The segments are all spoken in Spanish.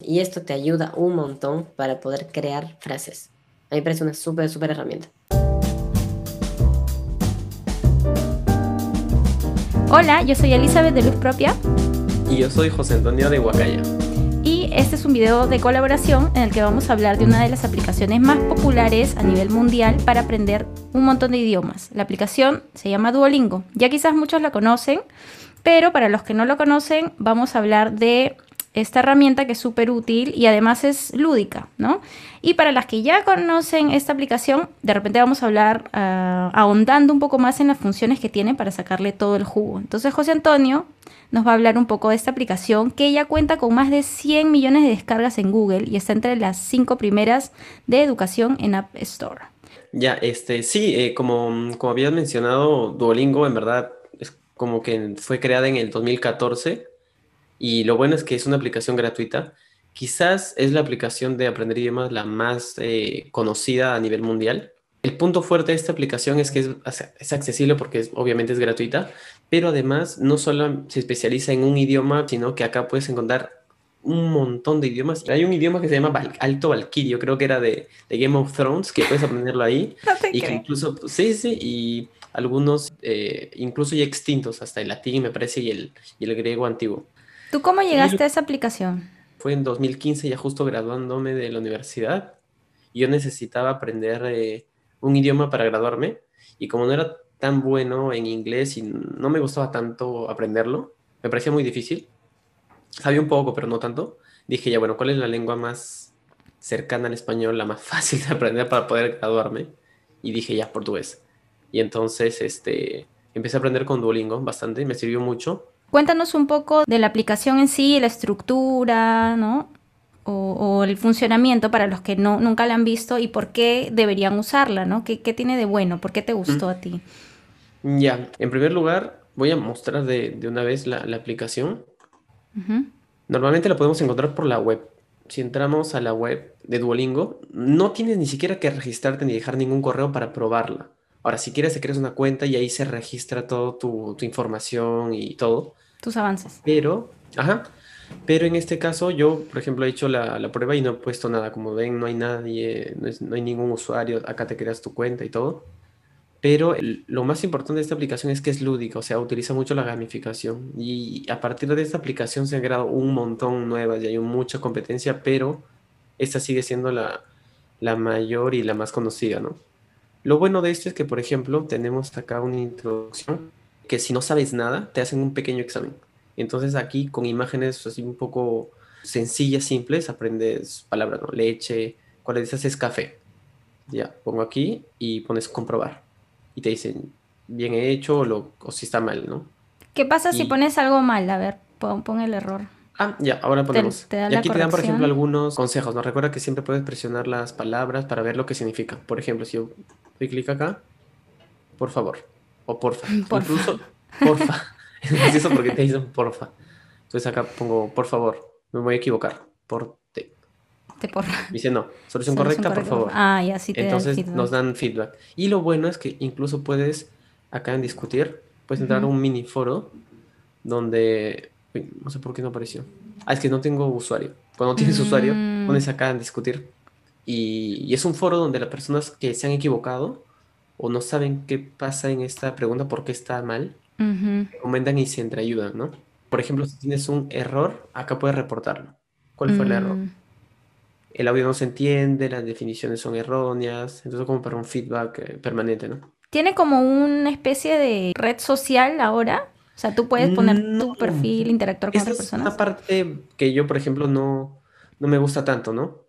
Y esto te ayuda un montón para poder crear frases. A mí me parece una súper, súper herramienta. Hola, yo soy Elizabeth de Luz Propia. Y yo soy José Antonio de Huacaya. Y este es un video de colaboración en el que vamos a hablar de una de las aplicaciones más populares a nivel mundial para aprender un montón de idiomas. La aplicación se llama Duolingo. Ya quizás muchos la conocen, pero para los que no lo conocen, vamos a hablar de esta herramienta que es súper útil y además es lúdica, ¿no? Y para las que ya conocen esta aplicación, de repente vamos a hablar ah, ahondando un poco más en las funciones que tiene para sacarle todo el jugo. Entonces José Antonio nos va a hablar un poco de esta aplicación que ya cuenta con más de 100 millones de descargas en Google y está entre las cinco primeras de educación en App Store. Ya, este, sí, eh, como, como habías mencionado, Duolingo en verdad es como que fue creada en el 2014 y lo bueno es que es una aplicación gratuita. Quizás es la aplicación de aprender idiomas la más eh, conocida a nivel mundial. El punto fuerte de esta aplicación es que es, accesible porque obviamente es gratuita, pero además no solo se especializa en un idioma, sino que acá puedes encontrar un montón de idiomas. Hay un idioma que se llama Alto Valkyrio, creo que era de, Game of Thrones, que puedes aprenderlo ahí. y que incluso, sí, sí, y algunos eh, incluso ya extintos, hasta el latín me parece y el, y el griego antiguo. ¿Tú cómo llegaste a esa aplicación? Fue en 2015, ya justo graduándome de la universidad. Yo necesitaba aprender eh, un idioma para graduarme y como no era tan bueno en inglés y no me gustaba tanto aprenderlo, me parecía muy difícil. Sabía un poco, pero no tanto. Dije, ya bueno, ¿cuál es la lengua más cercana al español, la más fácil de aprender para poder graduarme? Y dije, ya, portugués. Y entonces, este, empecé a aprender con Duolingo bastante, me sirvió mucho Cuéntanos un poco de la aplicación en sí, la estructura, ¿no? O, el funcionamiento para los que no, nunca la han visto y por qué deberían usarla, ¿no? ¿Qué, tiene de bueno? ¿Por qué te gustó a ti? Ya, en primer lugar, voy a mostrar de, una vez la, aplicación. Normalmente la podemos encontrar por la web. Si entramos a la web de Duolingo, no tienes ni siquiera que registrarte ni dejar ningún correo para probarla. Ahora, si quieres, te creas una cuenta y ahí se registra toda tu, información y todo. Tus avances. Pero, ajá. Pero en este caso, yo, por ejemplo, he hecho la, prueba y no he puesto nada. Como ven, no hay nadie, no, hay ningún usuario. Acá te creas tu cuenta y todo. Pero lo más importante de esta aplicación es que es lúdica, o sea, utiliza mucho la gamificación. Y a partir de esta aplicación se han creado un montón nuevas y hay mucha competencia, pero esta sigue siendo la, la mayor y la más conocida, ¿no? Lo bueno de esto es que, por ejemplo, tenemos acá una introducción que si no sabes nada, te hacen un pequeño examen. Entonces aquí con imágenes así un poco sencillas, simples, aprendes palabras, ¿no? Leche, cuál de esas es café. Ya, pongo aquí y pones comprobar. Y te dicen, bien hecho o, lo, o si está mal, ¿no? ¿Qué pasa si pones algo mal? A ver, pon, el error. Ah, ya, ahora ponemos. y aquí te dan, por ejemplo, algunos consejos. Nos recuerda que siempre puedes presionar las palabras para ver lo que significa. Por ejemplo, si yo doy clic acá, por favor, o porfa. Incluso, porfa. es eso porque te dicen porfa. Entonces acá pongo, por favor, me voy a equivocar. Por te. Te porfa. Dice no, solución, correcta, por favor. Ah, ya sí te Entonces nos dan feedback. Y lo bueno es que incluso puedes, acá en discutir, puedes entrar a un mini foro donde. no sé por qué no apareció. Ah, es que no tengo usuario. Cuando tienes usuario, mm. pones acá en discutir y, es un foro donde las personas que se han equivocado o no saben qué pasa en esta pregunta, por qué está mal, comentan y se entreayudan, ¿no? Por ejemplo, si tienes un error, acá puedes reportarlo. ¿Cuál fue el error? Mm. El audio no se entiende, las definiciones son erróneas, entonces como para un feedback eh, permanente, ¿no? ¿Tiene como una especie de red social ahora? O sea, tú puedes poner tu perfil, interactuar con otras personas. Es una parte que yo, por ejemplo, no, no me gusta tanto, ¿no?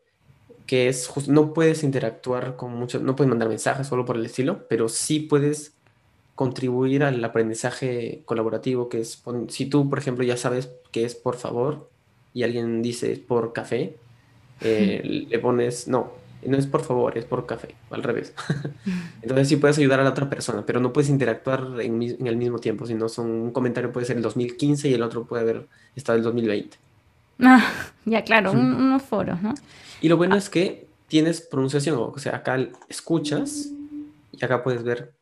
Que es no puedes interactuar con muchos, no puedes mandar mensajes solo por el estilo, pero sí puedes contribuir al aprendizaje colaborativo, que es, si tú, por ejemplo, ya sabes que es por favor y alguien dice por café, eh, le pones, no, no es por favor, es por café, al revés. Entonces sí puedes ayudar a la otra persona, pero no puedes interactuar en, en, el mismo tiempo, sino son, un comentario puede ser el 2015 y el otro puede haber estado el 2020. Ah, ya claro, unos foros, ¿no? Y lo bueno es que tienes pronunciación, o sea, acá escuchas y acá puedes ver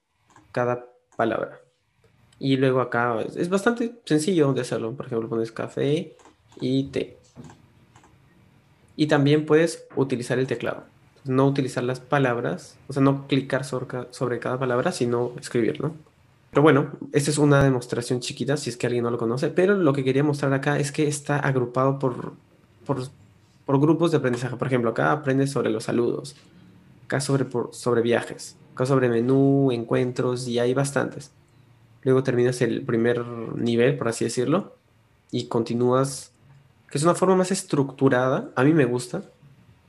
cada palabra. Y luego acá es, bastante sencillo de hacerlo. Por ejemplo, pones café y té. Y también puedes utilizar el teclado. No utilizar las palabras, o sea, no clicar sobre, sobre cada palabra, sino escribirlo. Pero bueno, esta es una demostración chiquita, si es que alguien no lo conoce. Pero lo que quería mostrar acá es que está agrupado por, por, por grupos de aprendizaje. Por ejemplo, acá aprendes sobre los saludos, acá sobre, sobre viajes, acá sobre menú, encuentros, y hay bastantes. Luego terminas el primer nivel, por así decirlo, y continúas, que es una forma más estructurada. A mí me gusta,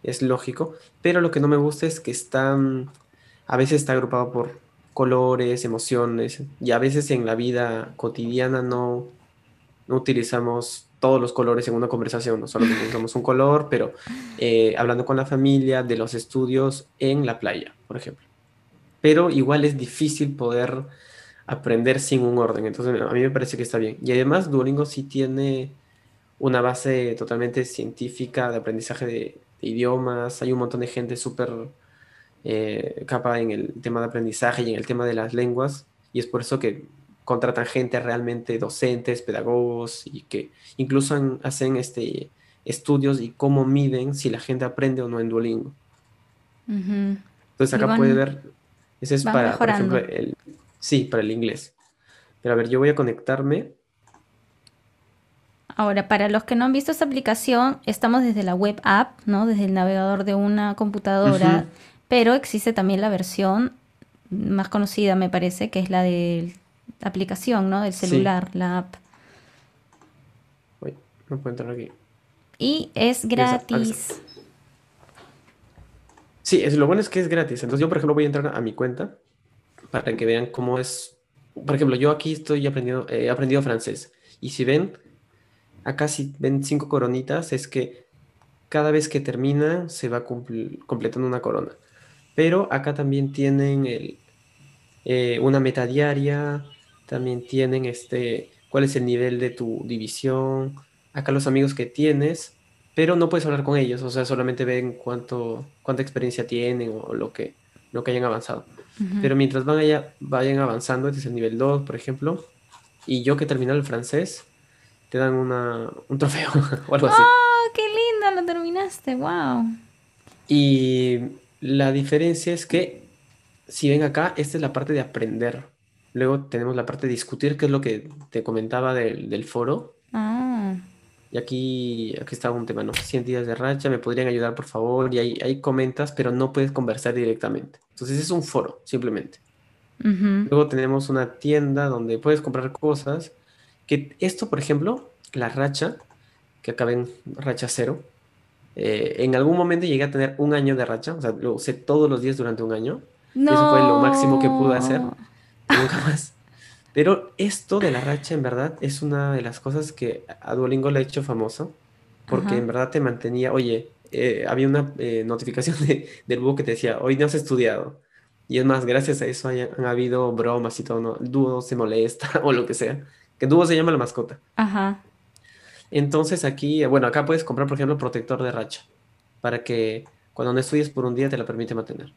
es lógico, pero lo que no me gusta es que están, a veces está agrupado por colores, emociones, y a veces en la vida cotidiana no, no utilizamos todos los colores en una conversación, no solo usamos un color, pero eh, hablando con la familia de los estudios en la playa, por ejemplo. Pero igual es difícil poder aprender sin un orden, entonces a mí me parece que está bien. Y además Duolingo sí tiene una base totalmente científica de aprendizaje de, idiomas, hay un montón de gente súper eh, capa en el tema de aprendizaje y en el tema de las lenguas, y es por eso que contratan gente realmente docentes, pedagogos, y que incluso hacen este, estudios y cómo miden si la gente aprende o no en Duolingo. Entonces acá puede ver, ese es para, por ejemplo, el, sí, para el inglés. Pero a ver, yo voy a conectarme. Ahora, para los que no han visto esta aplicación, estamos desde la web app, ¿no? Desde el navegador de una computadora. Pero existe también la versión más conocida, me parece, que es la de la aplicación, ¿no? Del celular, la app. Uy, no puedo entrar aquí. Y es gratis. Sí, es, lo bueno es que es gratis. Entonces yo, por ejemplo, voy a entrar a mi cuenta para que vean cómo es. Por ejemplo, yo aquí estoy aprendiendo, he aprendido francés. Y si ven, acá si ven cinco coronitas, es que cada vez que termina se va completando una corona. Pero acá también tienen eh, una meta diaria, también tienen este, cuál es el nivel de tu división, acá los amigos que tienes, pero no puedes hablar con ellos, o sea, solamente ven cuánto, cuánta experiencia tienen o lo que, lo que hayan avanzado. Pero mientras van allá, vayan avanzando, este es el nivel 2, por ejemplo, y yo que terminé el francés, te dan una, un trofeo o algo así. ¡Oh, qué lindo! Lo terminaste, wow. Y la diferencia es que, si ven acá, esta es la parte de aprender. Luego tenemos la parte de discutir, que es lo que te comentaba del, foro. Ah. Y aquí, aquí está un tema, ¿no? 100 días de racha, me podrían ayudar, por favor. Y ahí, comentas, pero no puedes conversar directamente. Entonces es un foro, simplemente. Luego tenemos una tienda donde puedes comprar cosas. Que esto, por ejemplo, la racha, que acaba en racha cero, eh, en algún momento llegué a tener un año de racha, o sea, lo usé todos los días durante un año. Y eso fue lo máximo que pude hacer. Nunca más. Pero esto de la racha, en verdad, es una de las cosas que a Duolingo le ha hecho famoso, porque en verdad te mantenía, oye, eh, había una eh, notificación del búho que te decía, hoy no has estudiado. Y es más, gracias a eso han habido bromas y todo, ¿no? El dúo se molesta o lo que sea. Que dúo se llama la mascota. Ajá. Entonces aquí, bueno, acá puedes comprar, por ejemplo, protector de racha, para que cuando no estudies por un día te la permite mantener.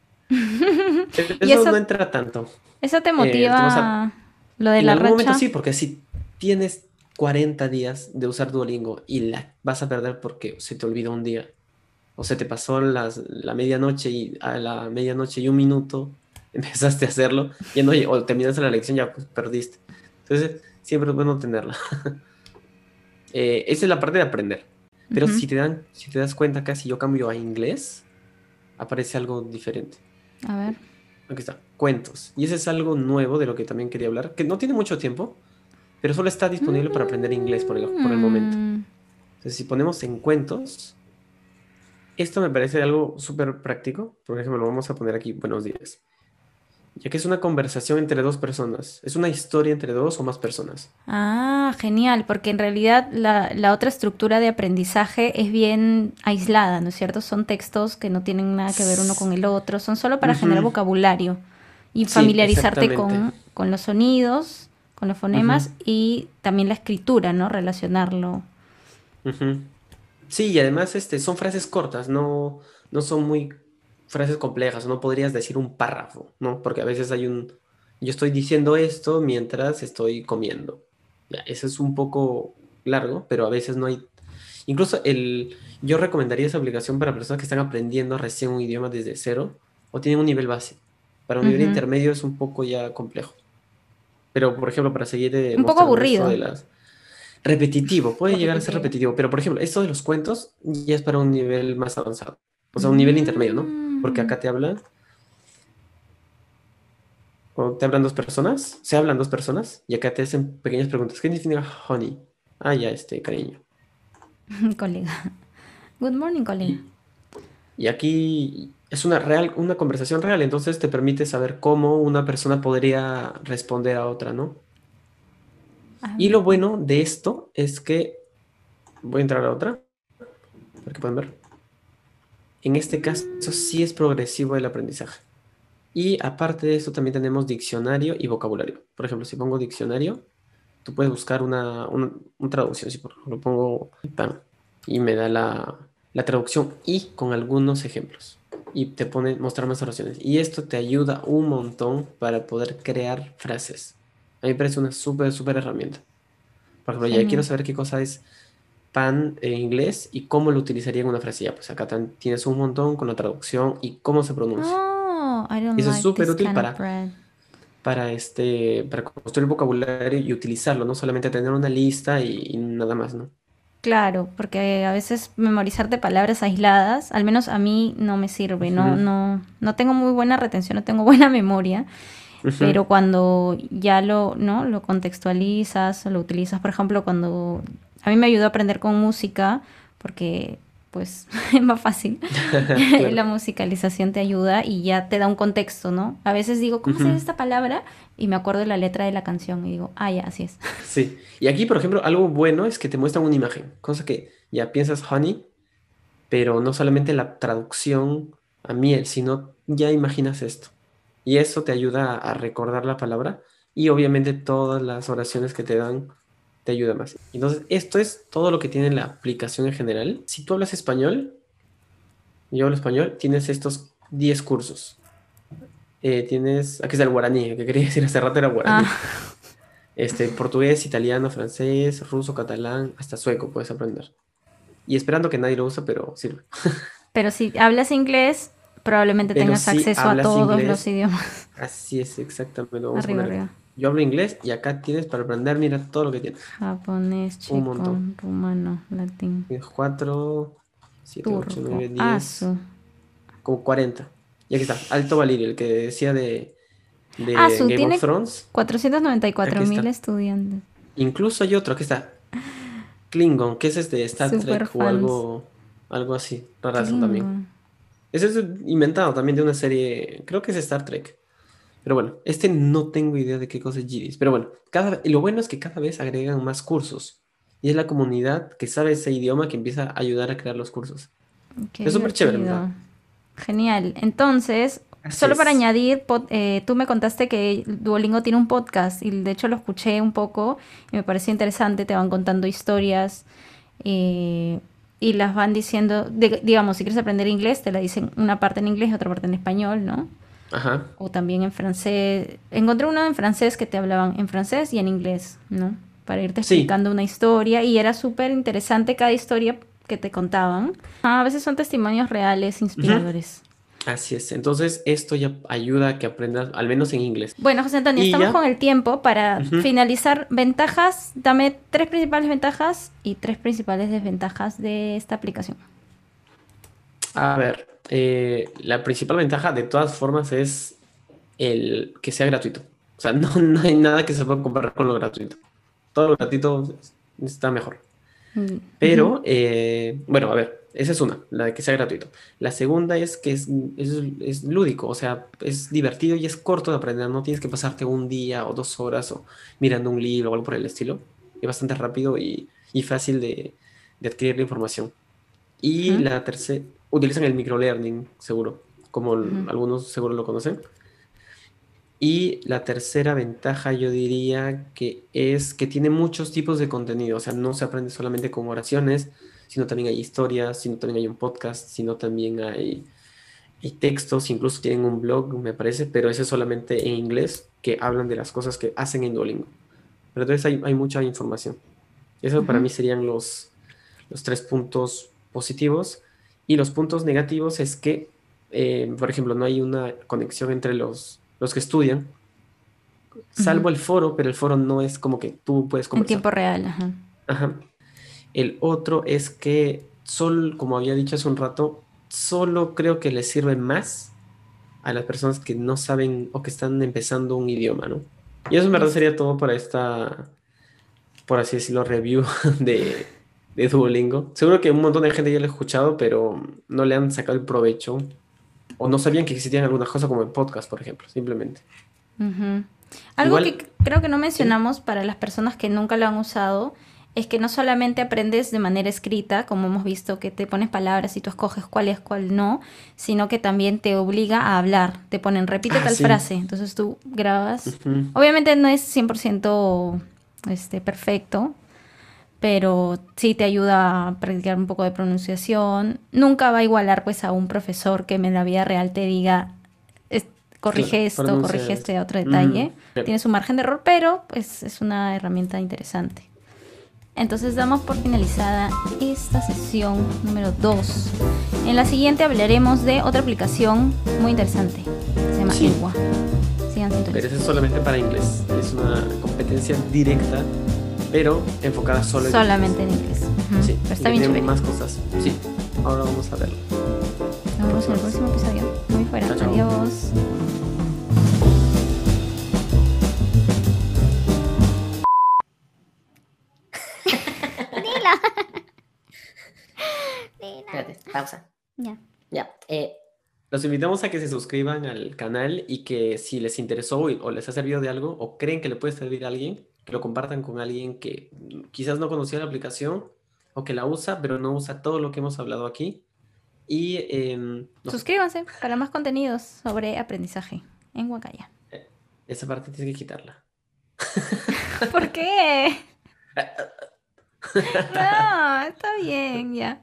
Eso, no entra tanto. ¿Eso te eh, motiva lo de la racha? En algún momento sí, porque si tienes 40 días de usar Duolingo y la vas a perder porque se te olvidó un día, o se te pasó las, la medianoche y a la medianoche y un minuto empezaste a hacerlo, y no, o terminaste la lección, ya pues perdiste. Entonces, siempre es bueno tenerla. Eh, esa es la parte de aprender. Pero si, te dan, si te das cuenta acá, si yo cambio a inglés, aparece algo diferente. A ver. Aquí está, cuentos. Y ese es algo nuevo de lo que también quería hablar, que no tiene mucho tiempo, pero solo está disponible para aprender inglés por el, por el momento. Mm. Entonces, si ponemos en cuentos, esto me parece algo súper práctico. Por ejemplo, lo vamos a poner aquí, buenos días ya que es una conversación entre dos personas, es una historia entre dos o más personas. Ah, genial, porque en realidad la, otra estructura de aprendizaje es bien aislada, ¿no es cierto? Son textos que no tienen nada que ver uno con el otro, son solo para generar vocabulario y familiarizarte con, los sonidos, con los fonemas y también la escritura, ¿no? Relacionarlo. Sí, y además este, son frases cortas, no, no son muy frases complejas, no podrías decir un párrafo, ¿no? Porque a veces hay un, yo estoy diciendo esto mientras estoy comiendo. Ya, eso es un poco largo, pero a veces no hay, incluso el, yo recomendaría esa aplicación para personas que están aprendiendo recién un idioma desde cero o tienen un nivel base. Para un nivel intermedio es un poco ya complejo. Pero, por ejemplo, para seguir... eh, Un poco aburrido. de las- Repetitivo, puede llegar a ser Repetitivo. repetitivo, pero por ejemplo, esto de los cuentos ya es para un nivel más avanzado, o sea, un nivel intermedio, ¿no? Porque acá te hablan, o te hablan dos personas, se hablan dos personas, y acá te hacen pequeñas preguntas. ¿Qué significa honey? Ah, ya, este, cariño. colega. Good morning, colega. Y aquí es una real, una conversación real, entonces te permite saber cómo una persona podría responder a otra, ¿no? Ah, Y lo bueno de esto es que voy a entrar a otra, para que puedan ver. En este caso sí es progresivo el aprendizaje. Y aparte de esto también tenemos diccionario y vocabulario. Por ejemplo, si pongo diccionario, tú puedes buscar una, una, una traducción. Si por ejemplo pongo pan y me da la, la traducción y con algunos ejemplos. Y te pone mostrar más oraciones. Y esto te ayuda un montón para poder crear frases. A mí me parece una súper, súper herramienta. Por ejemplo, ya Genial. quiero saber qué cosa es pan en inglés y cómo lo utilizaría en una frase. Ya, pues acá tienes un montón con la traducción y cómo se pronuncia. Oh, I don't Eso es súper útil para-. Para, este, para construir vocabulario y utilizarlo, no solamente tener una lista y, y nada más, ¿no? Claro, porque a veces memorizarte palabras aisladas, al menos a mí no me sirve, no, no, no tengo muy buena retención, no tengo buena memoria, Ujú. pero cuando ya lo, ¿no? lo contextualizas, lo utilizas, por ejemplo, cuando a mí me ayudó a aprender con música, porque pues es más fácil. Claro. La musicalización te ayuda y ya te da un contexto, ¿no? A veces digo, ¿cómo se Ujú. dice esta palabra? Y me acuerdo de la letra de la canción y digo, ah, ya, así es. Sí, y aquí, por ejemplo, algo bueno es que te muestran una imagen, cosa que ya piensas honey, pero no solamente la traducción a miel, sino ya imaginas esto. Y eso te ayuda a, recordar la palabra y obviamente todas las oraciones que te dan te ayuda más. Entonces, esto es todo lo que tiene la aplicación en general. Si tú hablas español, yo hablo español, tienes estos 10 cursos. Eh, tienes, aquí está el guaraní, que quería decir hace rato era guaraní. Ah, Este, portugués, italiano, francés, ruso, catalán, hasta sueco puedes aprender. Y esperando que nadie lo use, pero sirve. pero si hablas inglés, probablemente Pero tengas acceso a todos inglés, los idiomas. Así es, exactamente. Vamos Arriba, arriba. Yo hablo inglés y acá tienes para aprender, mira todo lo que tienes. Japonés, montón. rumano, latín, Tienes 4, 7, 8, turco, 9, 10, asu. como 40. Y aquí está, Alto Valirio, el que decía de, de Ah, su, Game tiene- of Thrones. 494 Aquí mil estudiantes. Incluso hay otro, aquí está. Klingon, que es de Star Super Trek o algo, algo así. Rarazo también. Ese es inventado también de una serie, creo que es Star Trek. Pero bueno, este no tengo idea de qué cosa es Giris. Pero bueno, cada, lo bueno es que cada vez agregan más cursos. Y es la comunidad que sabe ese idioma que empieza a ayudar a crear los cursos. Qué Es súper chévere. ¿verdad? Genial. Entonces, Así solo para añadir, eh, tú me contaste que Duolingo tiene un podcast y de hecho lo escuché un poco y me pareció interesante. Te van contando historias eh, y las van diciendo, de- digamos, si quieres aprender inglés, te la dicen una parte en inglés y otra parte en español, ¿no? Ajá. O también en francés. Encontré uno en francés que te hablaban en francés y en inglés, ¿no? Para irte Sí. explicando una historia y era súper interesante cada historia que te contaban. Ah, a veces son testimonios reales, inspiradores. Así es. Entonces, esto ya ayuda a que aprendas, al menos en inglés. Bueno, José Antonio, Y estamos ya. con el tiempo para finalizar ventajas. Dame tres principales ventajas y tres principales desventajas de esta aplicación. A ver, eh, la principal ventaja de todas formas es el que sea gratuito. O sea, no, no hay nada que se pueda comparar con lo gratuito. Todo lo gratuito está mejor. Mm, Pero, eh, bueno, a ver, esa es una, la de que sea gratuito. La segunda es que es, es, es lúdico, o sea, es divertido y es corto de aprender. No tienes que pasarte un día o dos horas o mirando un libro o algo por el estilo. Es bastante rápido y, y fácil de, de adquirir la información. Y la tercera, utilizan el microlearning, seguro, como algunos seguro lo conocen. Y la tercera ventaja yo diría que es que tiene muchos tipos de contenido, o sea, no se aprende solamente con oraciones, sino también hay historias, sino también hay un podcast, sino también hay, hay textos, incluso tienen un blog, me parece, pero ese es solamente en inglés, que hablan de las cosas que hacen en Duolingo. Pero entonces hay, hay mucha información. Eso para Ujú. mí serían los, los tres puntos positivos y los puntos negativos es que, eh, por ejemplo, no hay una conexión entre los, los que estudian, salvo el foro, pero el foro no es como que tú puedes En tiempo real, ajá. Ajá. El otro es que, solo, como había dicho hace un rato, solo creo que le sirve más a las personas que no saben o que están empezando un idioma, ¿no? Y eso en verdad sería todo para esta, por así decirlo, review de, de Duolingo. Seguro que un montón de gente ya lo ha escuchado, pero no le han sacado el provecho o no sabían que existían algunas cosas como el podcast, por ejemplo, simplemente. Algo Igual- que creo que no mencionamos para las personas que nunca lo han usado es que no solamente aprendes de manera escrita, como hemos visto que te pones palabras y tú escoges cuál es cuál no, sino que también te obliga a hablar. Te ponen repite Ah, tal sí. frase, entonces tú grabas. Obviamente no es 100% este, perfecto, pero sí te ayuda a practicar un poco de pronunciación. Nunca va a igualar pues a un profesor que en la vida real te diga, corrige esto, corrige esto". este otro detalle. Tiene su margen de error, pero pues es una herramienta interesante. Entonces damos por finalizada esta sesión número 2. En la siguiente hablaremos de otra aplicación muy interesante. Se llama Sí. Sigan Pero eso es solamente para inglés. Es una competencia directa, pero enfocada solo en Solamente en inglés. Sí, Pero está y bien chévere. más cosas. Sí, ahora vamos a verlo. Nos vemos en el próximo episodio. Muy fuera. Chao, chao. Adiós. Pausa. Ya. Ya. eh, Los invitamos a que se suscriban al canal y que si les interesó o les ha servido de algo o creen que le puede servir a alguien, que lo compartan con alguien que quizás no conocía la aplicación o que la usa, pero no usa todo lo que hemos hablado aquí. Y nos- Suscríbanse para más contenidos sobre aprendizaje en Huacaya. esa parte tienes que quitarla. ¿Por qué? No, está bien, ya.